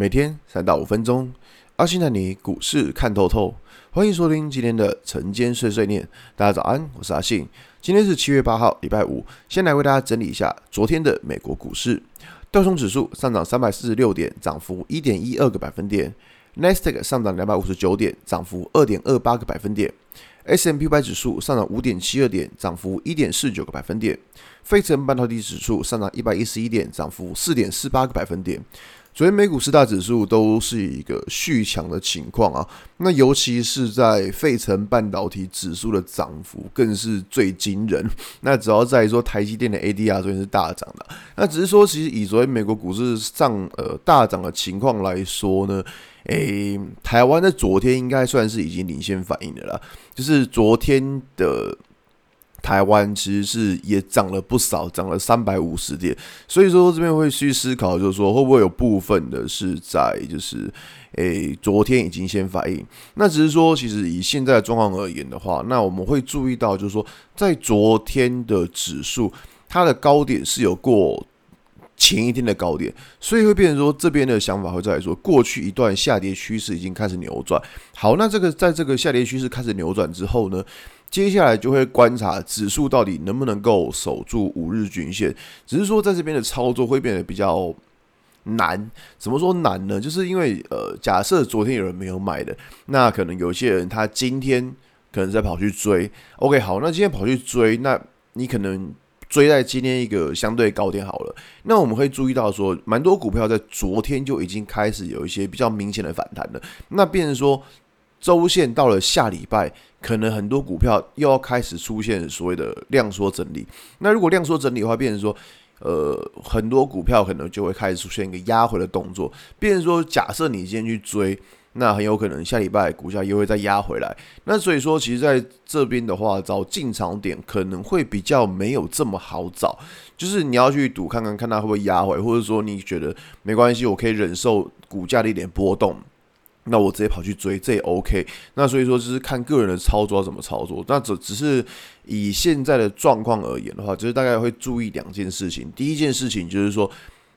每天三到五分钟，阿信带你股市看透透。欢迎收听今天的晨间碎碎念。大家早安，我是阿信。今天是七月八号，礼拜五。先来为大家整理一下昨天的美国股市。道琼指数上涨三百四十六点，涨幅一点一二个百分点。纳斯达克上涨两百五十九点，涨幅二点二八个百分点。S&P 500指数上涨五点七二点，涨幅一点四九个百分点。费城半导体指数上涨一百一十一点，涨幅四点四八个百分点。昨天美股四大指数都是一个续强的情况啊，那尤其是在费城半导体指数的涨幅更是最惊人。那主要在于说台积电的 ADR 昨天是大涨的，那只是说其实以昨天美国股市上呃大涨的情况来说呢。诶、台湾在昨天应该算是已经领先反应的了，就是昨天的台湾其实是也涨了不少，涨了三百五十点，所以说这边会去思考，就是说会不会有部分的是在就是诶、昨天已经先反应，那只是说其实以现在的状况而言的话，那我们会注意到就是说在昨天的指数它的高点是有过。前一天的高点，所以会变成说这边的想法会再来说，过去一段下跌趋势已经开始扭转。好，那这个在这个下跌趋势开始扭转之后呢，接下来就会观察指数到底能不能够守住五日均线。只是说在这边的操作会变得比较难。怎么说难呢？就是因为呃，假设昨天有人没有买的，那可能有些人他今天可能在跑去追。OK，好，那今天跑去追，那你可能。追在今天一个相对高点好了，那我们会注意到说，蛮多股票在昨天就已经开始有一些比较明显的反弹了。那变成说，周线到了下礼拜，可能很多股票又要开始出现所谓的量缩整理。那如果量缩整理的话，变成说，呃，很多股票可能就会开始出现一个压回的动作。变成说，假设你今天去追。那很有可能下礼拜股价又会再压回来，那所以说，其实在这边的话，找进场点可能会比较没有这么好找，就是你要去赌看看看它会不会压回，或者说你觉得没关系，我可以忍受股价的一点波动，那我直接跑去追，这也 OK。那所以说，就是看个人的操作要怎么操作。那只只是以现在的状况而言的话，就是大概会注意两件事情。第一件事情就是说。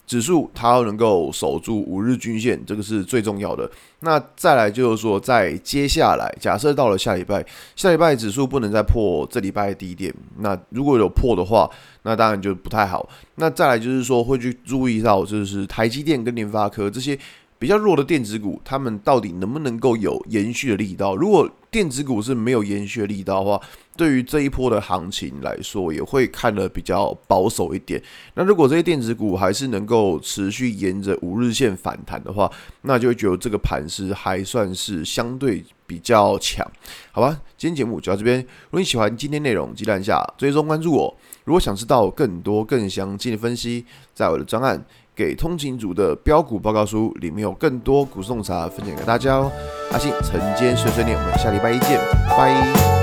指数它要能够守住五日均线，这个是最重要的。那再来就是说，在接下来，假设到了下礼拜，下礼拜指数不能再破这礼拜低点，那如果有破的话，那当然就不太好。那再来就是说，会去注意到，就是台积电跟联发科这些比较弱的电子股，他们到底能不能够有延续的力道？如果电子股是没有延续的力道的话，对于这一波的行情来说，也会看得比较保守一点。那如果这些电子股还是能够持续沿着五日线反弹的话，那就会觉得这个盘势还算是相对比较强，好吧？今天节目就到这边。如果你喜欢今天内容，记得按下追踪关注我。如果想知道更多更详尽的分析，在我的专案给通勤族的标股报告书里面有更多股市洞察分享给大家哦。阿信晨间碎碎念，我们下礼拜一见，拜。